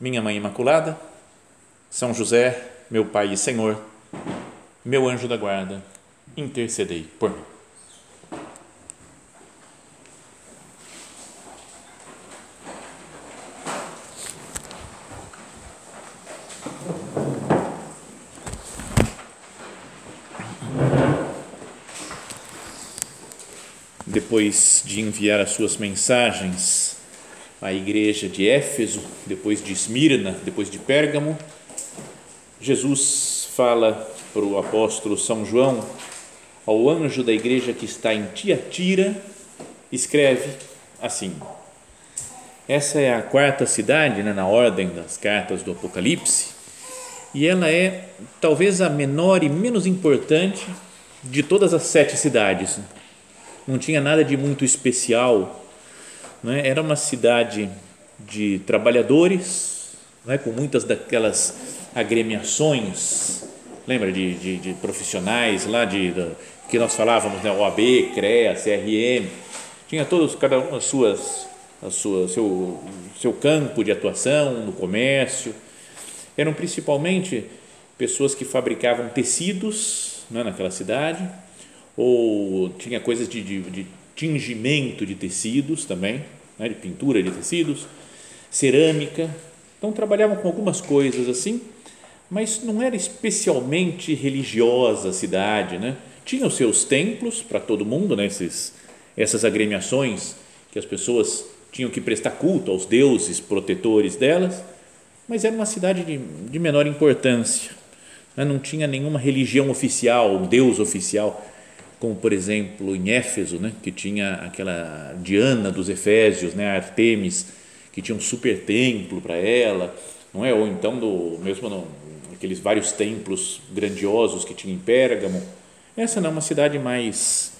Minha Mãe Imaculada, são José, meu Pai e Senhor, meu anjo da guarda, intercedei por mim. Depois de enviar as suas mensagens à igreja de Éfeso, depois de Esmirna, depois de Pérgamo, Jesus fala para o apóstolo São João, ao anjo da igreja que está em Tiatira, escreve assim: Essa é a quarta cidade né, na ordem das cartas do Apocalipse, e ela é talvez a menor e menos importante de todas as sete cidades. Não tinha nada de muito especial, né? era uma cidade de trabalhadores, né? com muitas daquelas agremiações, lembra de, de, de profissionais lá de, de, que nós falávamos, né? OAB, CREA, CRM, tinha todos, cada um suas, as suas seu, seu campo de atuação no comércio, eram principalmente pessoas que fabricavam tecidos né, naquela cidade, ou tinha coisas de, de, de tingimento de tecidos também, né, de pintura de tecidos, cerâmica, então trabalhavam com algumas coisas assim, mas não era especialmente religiosa a cidade, né? Tinha os seus templos para todo mundo, né? Esses, essas agremiações que as pessoas tinham que prestar culto aos deuses protetores delas, mas era uma cidade de, de menor importância. Né? Não tinha nenhuma religião oficial, um deus oficial, como por exemplo em Éfeso, né? Que tinha aquela Diana dos Efésios, né? Artemis, que tinha um super templo para ela, não é? Ou então do mesmo aqueles vários templos grandiosos que tinha em Pérgamo. Essa não é uma cidade mais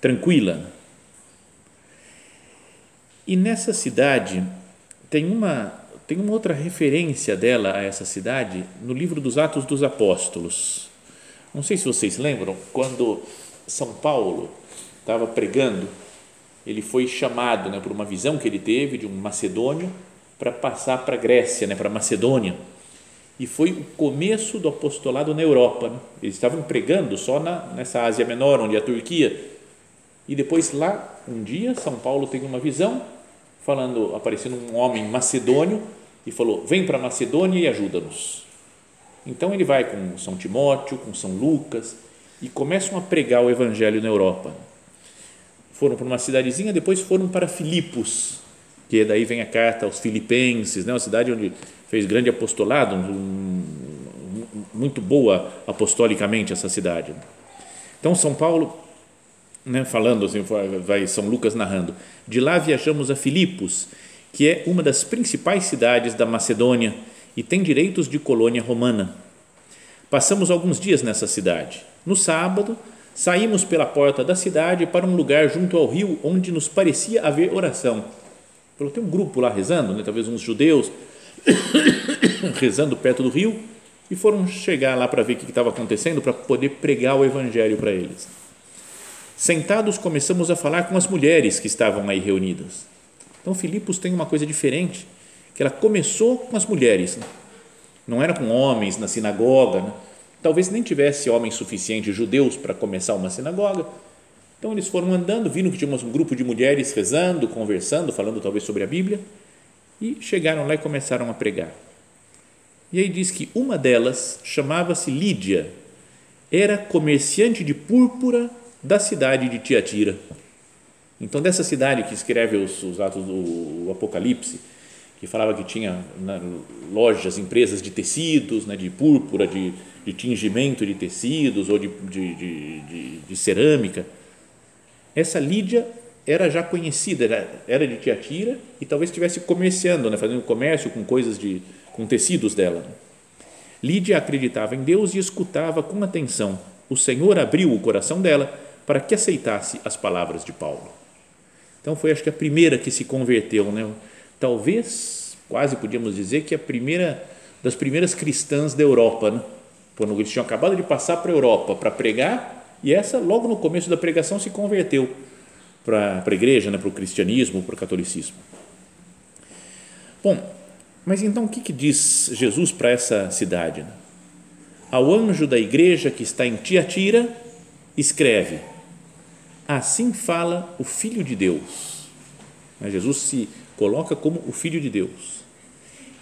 tranquila. E nessa cidade tem uma tem uma outra referência dela a essa cidade no livro dos Atos dos Apóstolos. Não sei se vocês lembram quando São Paulo estava pregando, ele foi chamado, né, por uma visão que ele teve de um macedônio para passar para a Grécia, né, para a Macedônia e foi o começo do apostolado na Europa. Né? Eles estavam pregando só na, nessa Ásia Menor, onde é a Turquia. E depois lá, um dia, São Paulo tem uma visão, falando, aparecendo um homem macedônio e falou: Vem para Macedônia e ajuda-nos. Então ele vai com São Timóteo, com São Lucas e começam a pregar o evangelho na Europa. Foram para uma cidadezinha, depois foram para Filipos, que daí vem a carta aos Filipenses, né, uma cidade onde fez grande apostolado, um, muito boa apostolicamente essa cidade. Então São Paulo, né, falando assim, vai São Lucas narrando, de lá viajamos a Filipos, que é uma das principais cidades da Macedônia e tem direitos de colônia romana. Passamos alguns dias nessa cidade. No sábado, saímos pela porta da cidade para um lugar junto ao rio onde nos parecia haver oração Falou, tem um grupo lá rezando, né? talvez uns judeus, rezando perto do rio, e foram chegar lá para ver o que estava acontecendo, para poder pregar o evangelho para eles. Sentados, começamos a falar com as mulheres que estavam aí reunidas. Então, Filipos tem uma coisa diferente, que ela começou com as mulheres, né? não era com homens na sinagoga, né? Talvez nem tivesse homens suficientes judeus para começar uma sinagoga, então eles foram andando, viram que tinha um grupo de mulheres rezando, conversando, falando talvez sobre a Bíblia, e chegaram lá e começaram a pregar. E aí diz que uma delas chamava-se Lídia, era comerciante de púrpura da cidade de Tiatira. Então, dessa cidade que escreve os, os atos do Apocalipse, que falava que tinha né, lojas, empresas de tecidos, né, de púrpura, de, de tingimento de tecidos ou de, de, de, de cerâmica essa Lídia era já conhecida, era, era de Tiatira e talvez estivesse comerciando, né, fazendo comércio com coisas de com tecidos dela. Lídia acreditava em Deus e escutava com atenção. O Senhor abriu o coração dela para que aceitasse as palavras de Paulo. Então foi acho que a primeira que se converteu, né? Talvez, quase podíamos dizer que a primeira das primeiras cristãs da Europa, né? Quando eles tinham acabado de passar para a Europa para pregar, e essa logo no começo da pregação se converteu para a igreja, né, para o cristianismo, para o catolicismo. Bom, mas então o que, que diz Jesus para essa cidade? Né? Ao anjo da igreja que está em Tiatira, escreve: Assim fala o Filho de Deus. Jesus se coloca como o Filho de Deus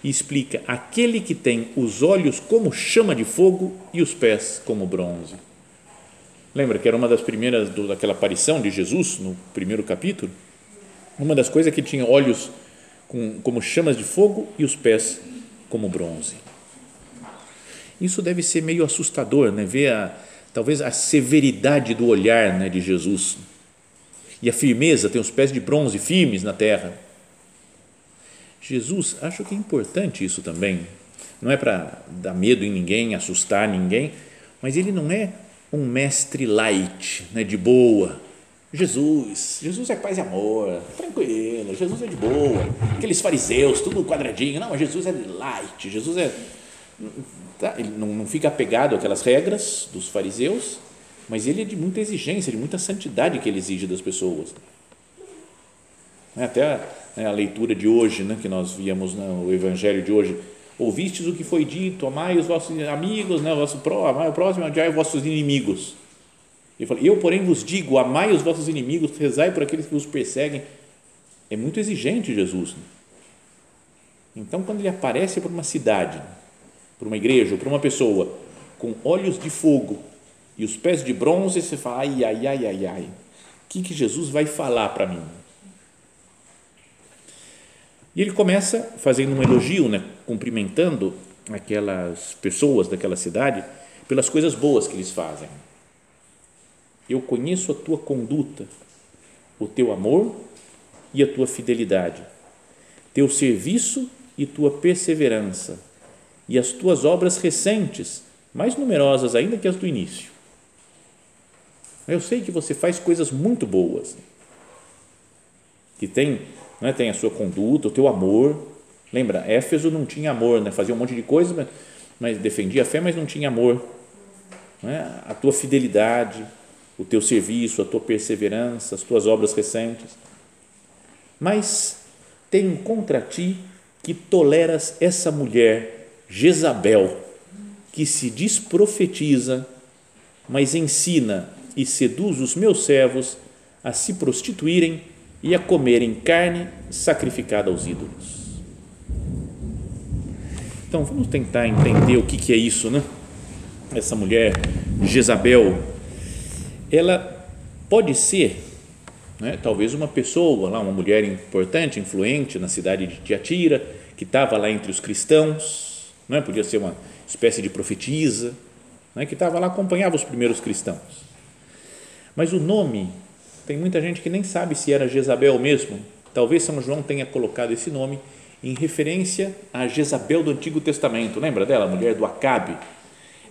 e explica: aquele que tem os olhos como chama de fogo e os pés como bronze. Lembra que era uma das primeiras do, daquela aparição de Jesus no primeiro capítulo? Uma das coisas é que tinha olhos com, como chamas de fogo e os pés como bronze. Isso deve ser meio assustador, né? Ver a, talvez a severidade do olhar né, de Jesus e a firmeza, tem os pés de bronze firmes na terra. Jesus, acho que é importante isso também. Não é para dar medo em ninguém, assustar ninguém, mas ele não é um mestre light, né, de boa. Jesus, Jesus é paz e amor, tranquilo, Jesus é de boa. Aqueles fariseus, tudo quadradinho, não, Jesus é light, Jesus é. Tá, ele não, não fica apegado àquelas regras dos fariseus, mas ele é de muita exigência, de muita santidade que ele exige das pessoas. Né, até a, né, a leitura de hoje, né, que nós víamos no né, Evangelho de hoje, ouvistes o que foi dito, amai os vossos amigos, né, o vosso pró, amai o próximo, odiai os vossos inimigos. Ele fala, eu, porém, vos digo, amai os vossos inimigos, rezai por aqueles que vos perseguem. É muito exigente Jesus. Né? Então, quando ele aparece para uma cidade, para uma igreja, para uma pessoa, com olhos de fogo e os pés de bronze, você fala, ai, ai, ai, ai, ai, o que, que Jesus vai falar para mim? E ele começa fazendo um elogio, né, cumprimentando aquelas pessoas daquela cidade pelas coisas boas que eles fazem. Eu conheço a tua conduta, o teu amor e a tua fidelidade, teu serviço e tua perseverança, e as tuas obras recentes, mais numerosas ainda que as do início. Eu sei que você faz coisas muito boas, que tem né? tem a sua conduta, o teu amor. Lembra, Éfeso não tinha amor, né? fazia um monte de coisa, mas, mas defendia a fé, mas não tinha amor. Né? A tua fidelidade, o teu serviço, a tua perseverança, as tuas obras recentes. Mas tem contra ti que toleras essa mulher, Jezabel, que se diz profetiza, mas ensina e seduz os meus servos a se prostituírem e a comerem carne sacrificada aos ídolos. Então vamos tentar entender o que, que é isso, né? Essa mulher Jezabel, ela pode ser, né, talvez uma pessoa lá, uma mulher importante, influente na cidade de Tiatira, que estava lá entre os cristãos, né? Podia ser uma espécie de profetisa, né, que estava lá acompanhava os primeiros cristãos. Mas o nome tem muita gente que nem sabe se era Jezabel mesmo. Talvez São João tenha colocado esse nome em referência a Jezabel do Antigo Testamento. Lembra dela, a mulher do Acabe?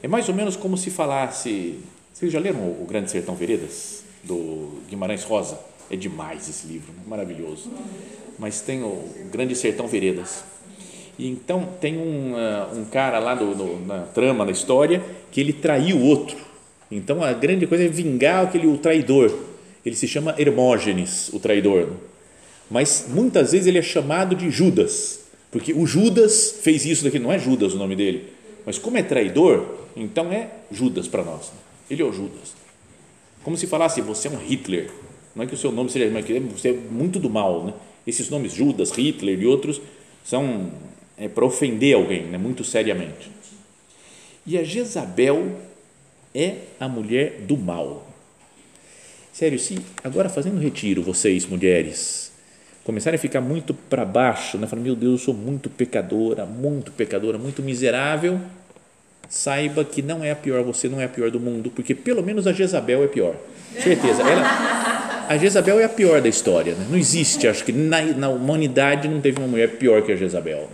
É mais ou menos como se falasse. Vocês já leram o Grande Sertão Veredas do Guimarães Rosa? É demais esse livro, maravilhoso. Mas tem o Grande Sertão Veredas. E então tem um, uh, um cara lá no, na trama, na história, que ele traiu outro. Então a grande coisa é vingar aquele o traidor ele se chama Hermógenes, o traidor. Mas muitas vezes ele é chamado de Judas, porque o Judas fez isso daqui, não é Judas o nome dele, mas como é traidor, então é Judas para nós. Ele é o Judas. Como se falasse, você é um Hitler. Não é que o seu nome seja, mas você é muito do mal. Né? Esses nomes, Judas, Hitler e outros, são é, para ofender alguém, né? muito seriamente. E a Jezabel é a mulher do mal. Sério, se agora fazendo retiro, vocês, mulheres, começarem a ficar muito para baixo, né? Falando, meu Deus, eu sou muito pecadora, muito pecadora, muito miserável, saiba que não é a pior, você não é a pior do mundo, porque pelo menos a Jezabel é pior. Certeza. Ela, a Jezabel é a pior da história. Né? Não existe, acho que na, na, humanidade não teve uma mulher pior que a Jezabel.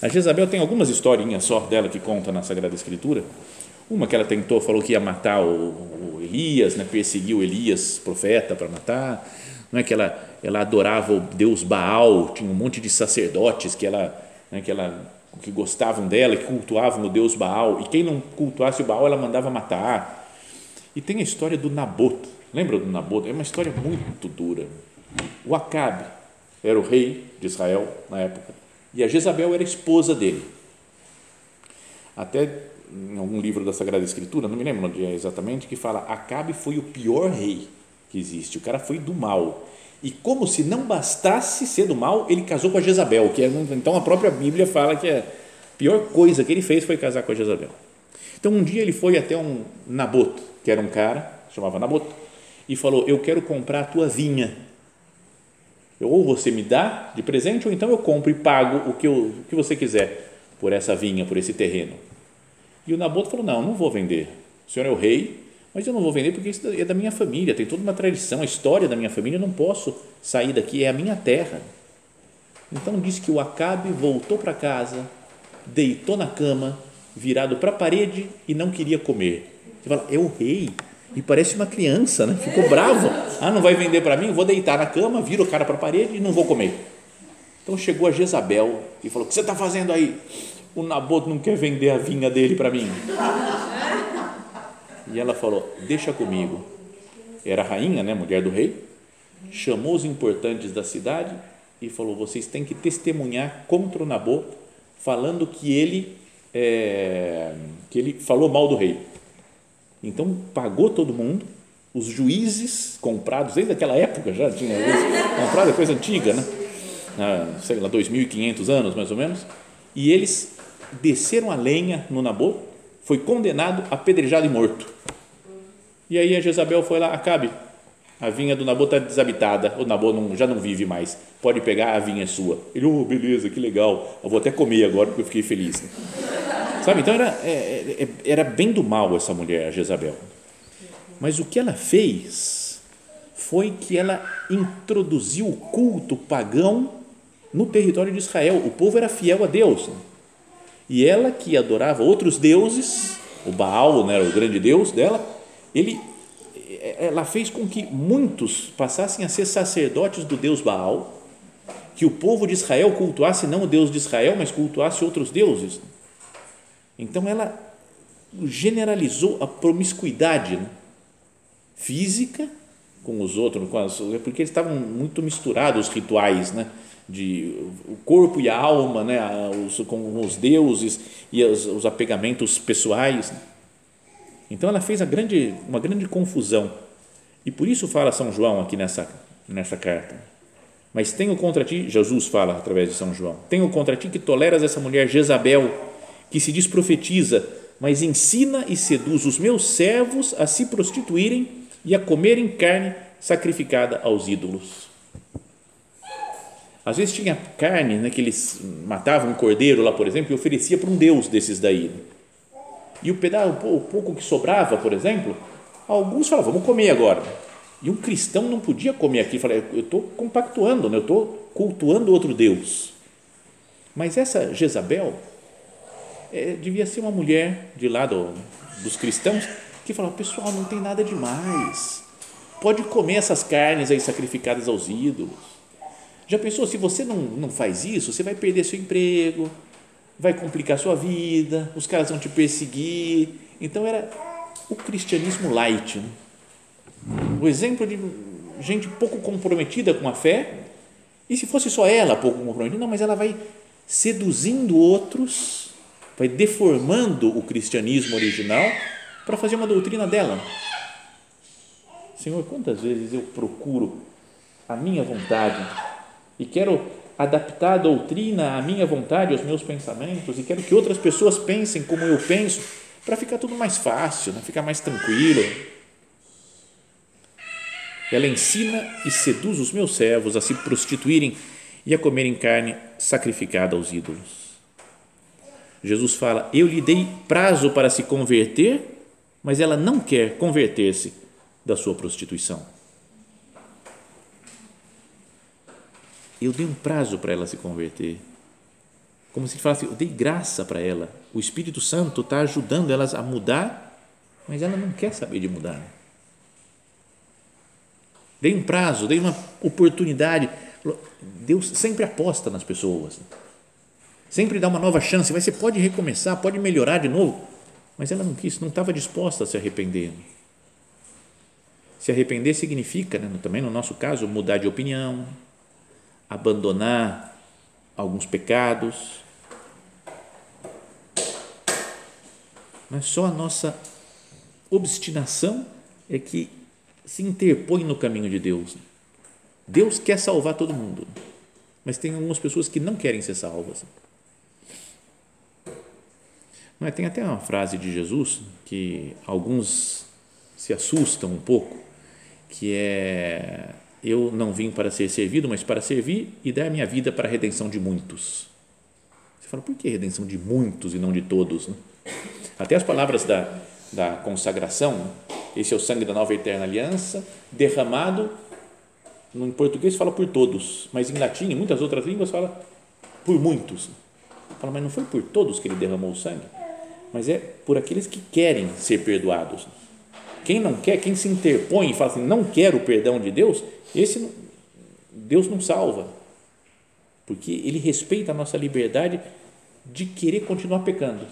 A Jezabel tem algumas historinhas só dela que conta na Sagrada Escritura. Uma que ela tentou, falou que ia matar o, Elias, né? perseguiu Elias, profeta, para matar. Não é que ela, ela adorava o Deus Baal, tinha um monte de sacerdotes que ela, né? que ela que gostavam dela, que cultuavam o Deus Baal, e quem não cultuasse o Baal, ela mandava matar. E tem a história do Naboto. Lembra do Naboto? É uma história muito dura. O Acabe era o rei de Israel na época, e a Jezabel era a esposa dele. Até em algum livro da Sagrada Escritura, não me lembro onde é exatamente, que fala Acabe foi o pior rei que existe. O cara foi do mal. E como se não bastasse ser do mal, ele casou com a Jezabel, que é, então a própria Bíblia fala que a pior coisa que ele fez foi casar com a Jezabel. Então um dia ele foi até um Naboto, que era um cara, chamava Naboto, e falou: Eu quero comprar a tua vinha. Ou você me dá de presente, ou então eu compro e pago o que, eu, o que você quiser por essa vinha, por esse terreno. E o Naboto falou: Não, não vou vender. O senhor é o rei, mas eu não vou vender porque isso é da minha família, tem toda uma tradição, a história da minha família, eu não posso sair daqui, é a minha terra. Então diz que o Acabe voltou para casa, deitou na cama, virado para a parede e não queria comer. Você fala, é o rei. E parece uma criança, né? Ficou bravo. Ah, não vai vender para mim? Vou deitar na cama, viro o cara para a parede e não vou comer. Então chegou a Jezabel e falou: O que você está fazendo aí? O Naboto não quer vender a vinha dele para mim. E ela falou: Deixa comigo. Era a rainha, né, mulher do rei, chamou os importantes da cidade e falou: Vocês têm que testemunhar contra o Naboto, falando que ele, é, que ele falou mal do rei. Então pagou todo mundo, os juízes comprados, desde aquela época já tinha comprado, é coisa antiga, né? Ah, sei lá, 2.500 anos mais ou menos, e eles desceram a lenha no Naboto, foi condenado, apedrejado e morto. E aí a Jezabel foi lá, Acabe, a vinha do Nabô está desabitada, o Nabô não, já não vive mais, pode pegar, a vinha é sua. Ele, oh, beleza, que legal, eu vou até comer agora porque eu fiquei feliz. Sabe, então era, é, é, é, era bem do mal essa mulher, a Jezabel. Mas o que ela fez foi que ela introduziu o culto pagão no território de Israel. O povo era fiel a Deus. E ela que adorava outros deuses, o Baal, né, o grande deus dela, ele, ela fez com que muitos passassem a ser sacerdotes do Deus Baal, que o povo de Israel cultuasse não o Deus de Israel, mas cultuasse outros deuses. Então ela generalizou a promiscuidade né? física com os outros, com as, porque eles estavam muito misturados os rituais, né? De o corpo e a alma, né? os, com os deuses e os, os apegamentos pessoais. Então ela fez grande, uma grande confusão. E por isso fala São João aqui nessa, nessa carta. Mas tenho contra ti, Jesus fala através de São João, tenho contra ti que toleras essa mulher Jezabel, que se diz profetiza, mas ensina e seduz os meus servos a se prostituírem e a comerem carne sacrificada aos ídolos. Às vezes tinha carne, né, que eles matavam um cordeiro lá, por exemplo, e oferecia para um deus desses daí e o pedaço, o pouco que sobrava, por exemplo, alguns falavam, vamos comer agora. E um cristão não podia comer aqui, falei, eu estou compactuando, né? eu estou cultuando outro Deus. Mas essa Jezabel é, devia ser uma mulher de lá do, dos cristãos que falava, pessoal, não tem nada demais. Pode comer essas carnes aí sacrificadas aos ídolos. Já pensou, se você não, não faz isso, você vai perder seu emprego, vai complicar sua vida, os caras vão te perseguir. Então era o cristianismo light. Né? O exemplo de gente pouco comprometida com a fé. E se fosse só ela pouco comprometida, não, mas ela vai seduzindo outros, vai deformando o cristianismo original para fazer uma doutrina dela. Senhor, quantas vezes eu procuro a minha vontade e quero adaptar a doutrina à minha vontade, aos meus pensamentos, e quero que outras pessoas pensem como eu penso, para ficar tudo mais fácil, né? ficar mais tranquilo. Ela ensina e seduz os meus servos a se prostituírem e a comerem carne sacrificada aos ídolos. Jesus fala: Eu lhe dei prazo para se converter, mas ela não quer converter-se da sua prostituição. Eu dei um prazo para ela se converter. Como se falasse, eu dei graça para ela. O Espírito Santo está ajudando elas a mudar, mas ela não quer saber de mudar. Dei um prazo, dei uma oportunidade. Deus sempre aposta nas pessoas. Sempre dá uma nova chance. Mas você pode recomeçar, pode melhorar de novo. Mas ela não quis, não estava disposta a se arrepender. Se arrepender significa, né, também no nosso caso, mudar de opinião, abandonar alguns pecados. Mas só a nossa obstinação é que se interpõe no caminho de Deus. Deus quer salvar todo mundo, mas tem algumas pessoas que não querem ser salvas. É? Tem até uma frase de Jesus que alguns se assustam um pouco, que é eu não vim para ser servido, mas para servir e dar a minha vida para a redenção de muitos. Você fala, por que redenção de muitos e não de todos? Né? Até as palavras da, da consagração, esse é o sangue da nova e eterna aliança, derramado, no português fala por todos, mas em latim, em muitas outras línguas, fala por muitos. Fala, mas não foi por todos que ele derramou o sangue? mas é por aqueles que querem ser perdoados. Quem não quer, quem se interpõe e fala assim, não quero o perdão de Deus, esse não, Deus não salva, porque Ele respeita a nossa liberdade de querer continuar pecando.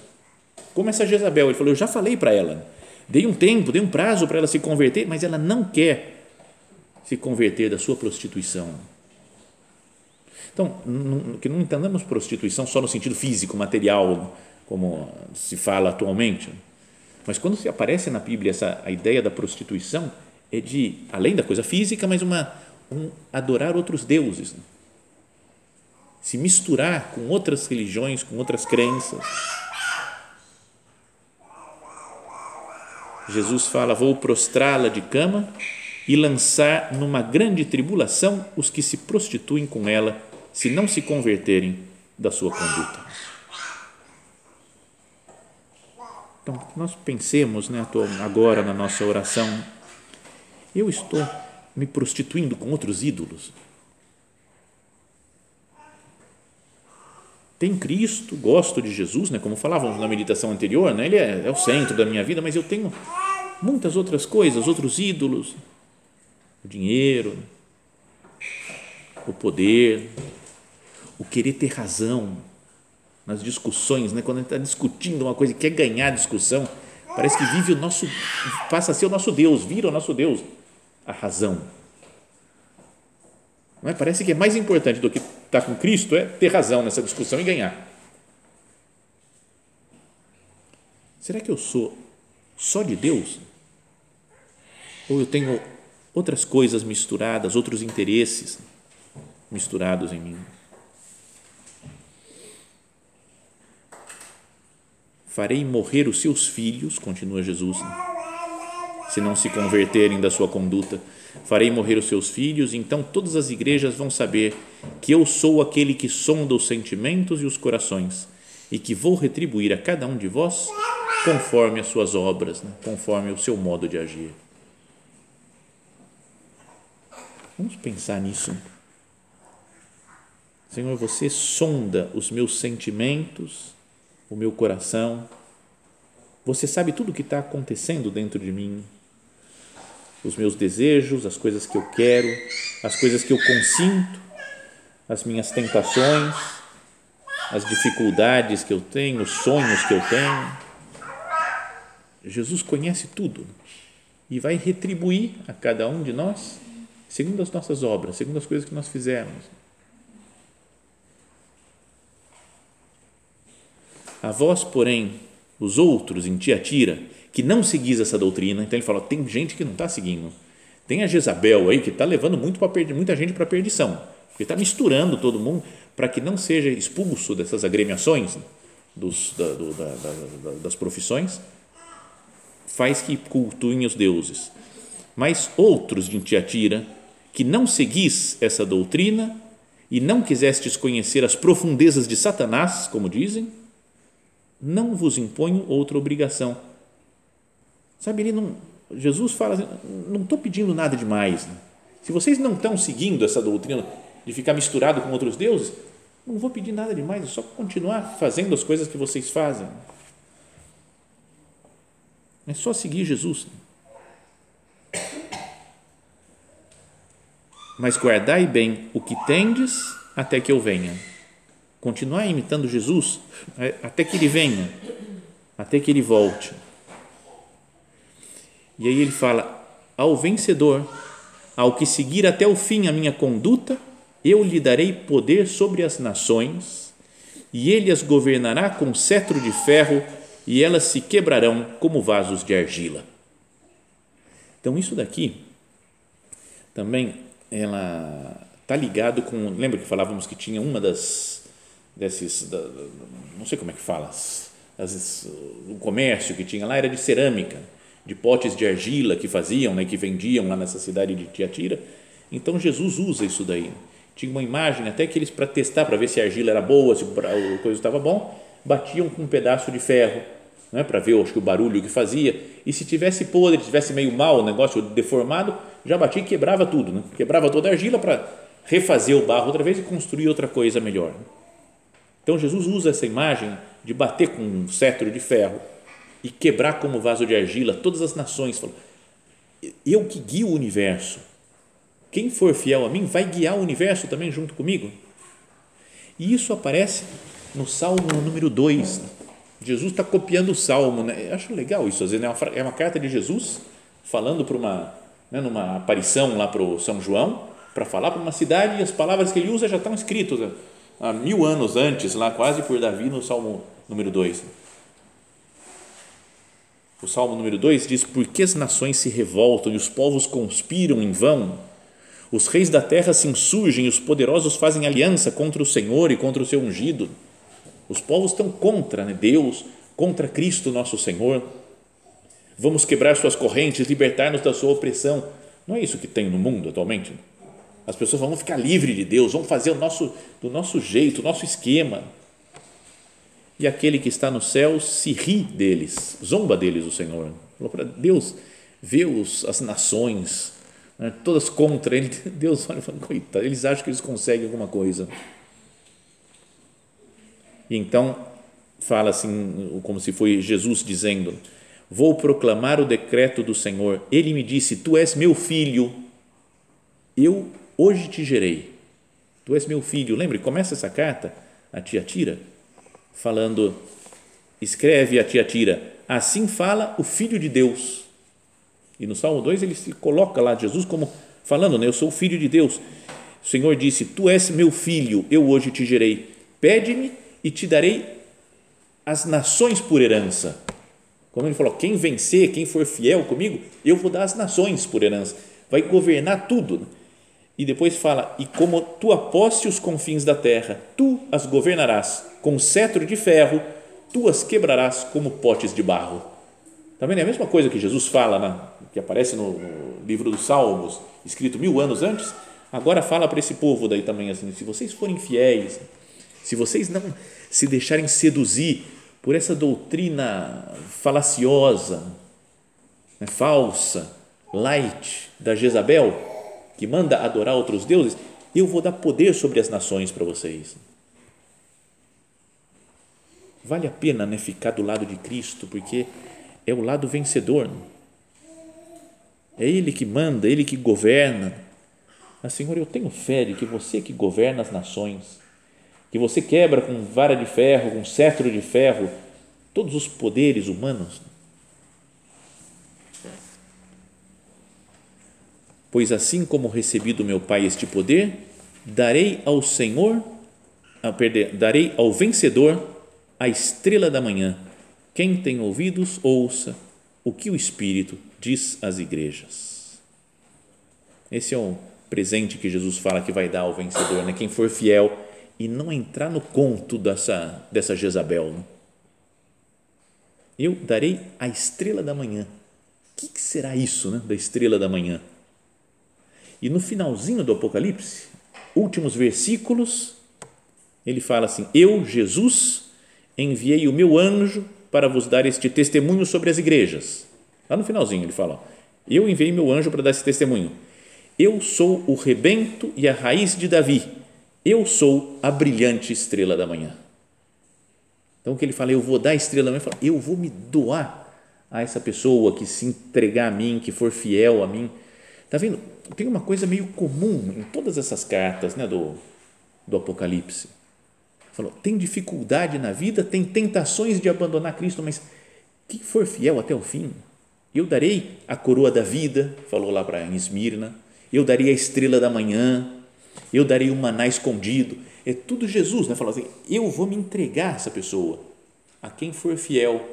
Como essa Jezabel, ele falou, eu já falei para ela, dei um tempo, dei um prazo para ela se converter, mas ela não quer se converter da sua prostituição. Então, que não entendamos prostituição só no sentido físico, material, como se fala atualmente. Mas quando se aparece na Bíblia essa a ideia da prostituição é de além da coisa física, mas uma um adorar outros deuses, né? se misturar com outras religiões, com outras crenças. Jesus fala: Vou prostrá-la de cama e lançar numa grande tribulação os que se prostituem com ela, se não se converterem da sua conduta. Então, nós pensemos né, agora na nossa oração, eu estou me prostituindo com outros ídolos? Tem Cristo, gosto de Jesus, né, como falávamos na meditação anterior, né, ele é, é o centro da minha vida, mas eu tenho muitas outras coisas, outros ídolos, o dinheiro, o poder, o querer ter razão, nas discussões, né? quando a gente está discutindo uma coisa e quer ganhar a discussão, parece que vive o nosso, passa a ser o nosso Deus, vira o nosso Deus, a razão. Não é? Parece que é mais importante do que estar com Cristo é ter razão nessa discussão e ganhar. Será que eu sou só de Deus? Ou eu tenho outras coisas misturadas, outros interesses misturados em mim? Farei morrer os seus filhos, continua Jesus, né? se não se converterem da sua conduta. Farei morrer os seus filhos, então todas as igrejas vão saber que eu sou aquele que sonda os sentimentos e os corações e que vou retribuir a cada um de vós conforme as suas obras, né? conforme o seu modo de agir. Vamos pensar nisso. Senhor, você sonda os meus sentimentos o meu coração. Você sabe tudo o que está acontecendo dentro de mim, os meus desejos, as coisas que eu quero, as coisas que eu consinto, as minhas tentações, as dificuldades que eu tenho, os sonhos que eu tenho. Jesus conhece tudo e vai retribuir a cada um de nós segundo as nossas obras, segundo as coisas que nós fizemos. A vós, porém, os outros em Tiatira, que não seguis essa doutrina, então ele fala, tem gente que não está seguindo. Tem a Jezabel aí que está levando muito para muita gente para a perdição, porque está misturando todo mundo para que não seja expulso dessas agremiações dos, da, do, da, da, das profissões, faz que cultuem os deuses. Mas outros de Tiatira, que não seguis essa doutrina e não quisestes conhecer as profundezas de Satanás, como dizem, não vos imponho outra obrigação. Sabe, ele não, Jesus fala assim, não estou pedindo nada demais. Né? Se vocês não estão seguindo essa doutrina, de ficar misturado com outros deuses, não vou pedir nada demais, é só continuar fazendo as coisas que vocês fazem. É só seguir Jesus. Mas guardai bem o que tendes até que eu venha. Continuar imitando Jesus é, até que ele venha, até que ele volte. E aí ele fala: ao vencedor, ao que seguir até o fim a minha conduta, eu lhe darei poder sobre as nações, e ele as governará com cetro de ferro, e elas se quebrarão como vasos de argila. Então, isso daqui também ela está ligado com. Lembra que falávamos que tinha uma das desses. Da, não sei como é que fala, as, o comércio que tinha lá era de cerâmica de potes de argila que faziam, né, que vendiam lá nessa cidade de Tiatira. Então Jesus usa isso daí. Tinha uma imagem até que eles para testar para ver se a argila era boa, se o coisa estava bom, batiam com um pedaço de ferro, né, para ver acho que o barulho que fazia. E se tivesse podre, tivesse meio mal, o negócio deformado, já batia e quebrava tudo, né? Quebrava toda a argila para refazer o barro outra vez e construir outra coisa melhor. Então Jesus usa essa imagem de bater com um cetro de ferro e quebrar como vaso de argila todas as nações. Falou, eu que guio o universo. Quem for fiel a mim vai guiar o universo também junto comigo. E isso aparece no Salmo número 2. Jesus está copiando o Salmo. Né? Eu acho legal isso. Às vezes é uma, é carta de Jesus falando para uma, né, numa aparição lá para o São João, para falar para uma cidade e as palavras que ele usa já estão escritas há mil anos antes, lá quase por Davi, no Salmo número 2 o Salmo número 2 diz: Por que as nações se revoltam e os povos conspiram em vão? Os reis da terra se insurgem e os poderosos fazem aliança contra o Senhor e contra o seu ungido. Os povos estão contra né, Deus, contra Cristo nosso Senhor. Vamos quebrar suas correntes, libertar-nos da sua opressão. Não é isso que tem no mundo atualmente? As pessoas vão ficar livres de Deus, vão fazer o nosso, do nosso jeito, o nosso esquema e aquele que está no céu se ri deles, zomba deles o Senhor. Falou para Deus, vê os, as nações, né, todas contra ele. Deus olha e fala, coitado, eles acham que eles conseguem alguma coisa. E então fala assim, como se foi Jesus dizendo: Vou proclamar o decreto do Senhor. Ele me disse: Tu és meu filho, eu hoje te gerei. Tu és meu filho. Lembre, começa essa carta a tia Tira falando, escreve a Tiatira, assim fala o Filho de Deus. E no Salmo 2 ele se coloca lá, Jesus, como falando, né, eu sou o Filho de Deus. O Senhor disse: Tu és meu filho, eu hoje te gerei. Pede-me e te darei as nações por herança. Como ele falou, quem vencer, quem for fiel comigo, eu vou dar as nações por herança. Vai governar tudo. E depois fala: E como tu aposte os confins da terra, tu as governarás com cetro de ferro, tu as quebrarás como potes de barro. Está vendo? É a mesma coisa que Jesus fala, né? que aparece no, no livro dos Salmos, escrito mil anos antes. Agora fala para esse povo daí também assim: se vocês forem fiéis, se vocês não se deixarem seduzir por essa doutrina falaciosa, né, falsa, light da Jezabel, que manda adorar outros deuses, eu vou dar poder sobre as nações para vocês. Vale a pena né, ficar do lado de Cristo, porque é o lado vencedor. É Ele que manda, Ele que governa. Mas, Senhor, eu tenho fé de que você que governa as nações, que você quebra com vara de ferro, com cetro de ferro, todos os poderes humanos pois assim como recebi do meu Pai este poder, darei ao Senhor, a perder, darei ao vencedor a estrela da manhã. Quem tem ouvidos, ouça o que o Espírito diz às igrejas. Esse é o presente que Jesus fala que vai dar ao vencedor, né? quem for fiel e não entrar no conto dessa, dessa Jezabel. Né? Eu darei a estrela da manhã. O que, que será isso né, da estrela da manhã? E no finalzinho do Apocalipse, últimos versículos, ele fala assim: Eu, Jesus, enviei o meu anjo para vos dar este testemunho sobre as igrejas. Lá no finalzinho ele fala: Eu enviei meu anjo para dar esse testemunho. Eu sou o rebento e a raiz de Davi. Eu sou a brilhante estrela da manhã. Então, o que ele fala, eu vou dar a estrela da manhã, fala, eu vou me doar a essa pessoa que se entregar a mim, que for fiel a mim. Está vendo? Tem uma coisa meio comum em todas essas cartas né, do, do Apocalipse. Falou, tem dificuldade na vida, tem tentações de abandonar Cristo, mas quem for fiel até o fim, eu darei a coroa da vida, falou lá para Esmirna, eu darei a estrela da manhã, eu darei o maná escondido. É tudo Jesus, né? Falou assim, eu vou me entregar a essa pessoa, a quem for fiel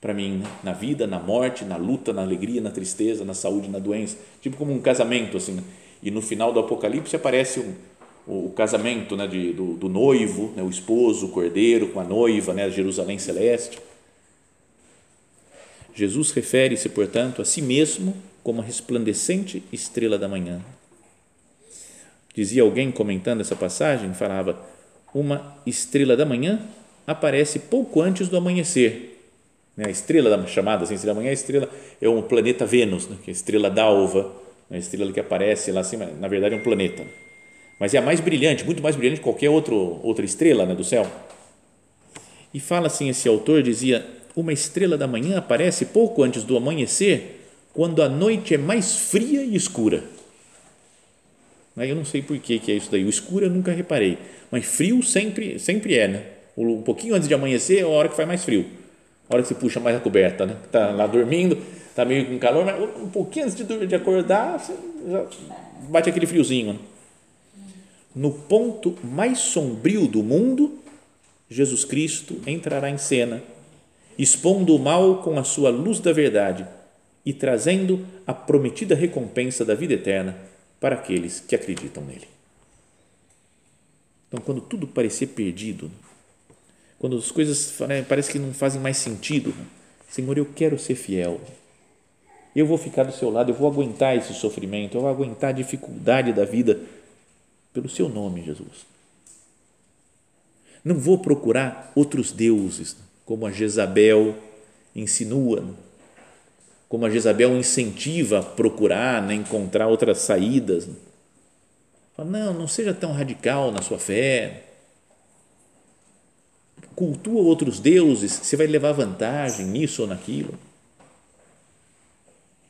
para mim, né? na vida, na morte, na luta, na alegria, na tristeza, na saúde, na doença, tipo como um casamento assim. Né? E no final do Apocalipse aparece um, o, o casamento né, de, do, do noivo, né, o esposo, o cordeiro com a noiva, né, Jerusalém celeste. Jesus refere-se, portanto, a si mesmo como a resplandecente estrela da manhã. Dizia alguém comentando essa passagem, falava: uma estrela da manhã aparece pouco antes do amanhecer né? A estrela da chamada assim, estrela da manhã, a estrela é um planeta Vênus, né? que é a estrela d'alva, a estrela que aparece lá acima, na verdade é um planeta. Mas é a mais brilhante, muito mais brilhante que qualquer outro, outra estrela né, do céu. E fala assim, esse autor dizia, uma estrela da manhã aparece pouco antes do amanhecer, quando a noite é mais fria e escura. Eu não sei por que, que é isso daí. O escuro eu nunca reparei, mas frio sempre, sempre é, né? Um pouquinho antes de amanhecer é a hora que faz mais frio a hora que você puxa mais a coberta, né? Está lá dormindo, está meio com calor, mas um pouquinho antes de, de acordar, você já bate aquele friozinho. Né? No ponto mais sombrio do mundo, Jesus Cristo entrará em cena, expondo o mal com a sua luz da verdade e trazendo a prometida recompensa da vida eterna para aqueles que acreditam nele. Então, quando tudo parecer perdido, quando as coisas né, parece que não fazem mais sentido, Senhor, eu quero ser fiel. Eu vou ficar do seu lado, eu vou aguentar esse sofrimento, eu vou aguentar a dificuldade da vida pelo seu nome, Jesus. Não vou procurar outros deuses, como a Jezabel insinua, como a Jezabel incentiva a procurar, né, encontrar outras saídas. Não, não seja tão radical na sua fé cultua outros deuses, você vai levar vantagem nisso ou naquilo.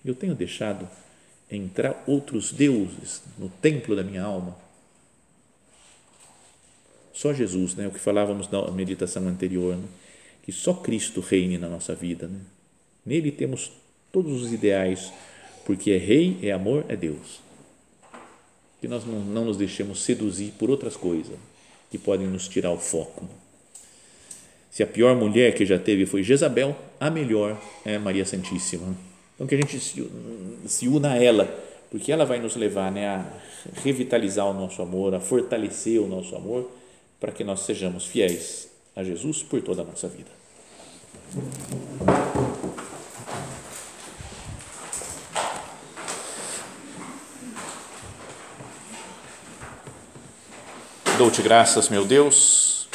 Eu tenho deixado entrar outros deuses no templo da minha alma. Só Jesus, né? o que falávamos na meditação anterior, né? que só Cristo reine na nossa vida. Né? Nele temos todos os ideais, porque é Rei, é amor, é Deus. Que nós não, não nos deixemos seduzir por outras coisas que podem nos tirar o foco. Se a pior mulher que já teve foi Jezabel, a melhor é Maria Santíssima. Então que a gente se, se una a ela, porque ela vai nos levar né, a revitalizar o nosso amor, a fortalecer o nosso amor, para que nós sejamos fiéis a Jesus por toda a nossa vida. Dou-te graças, meu Deus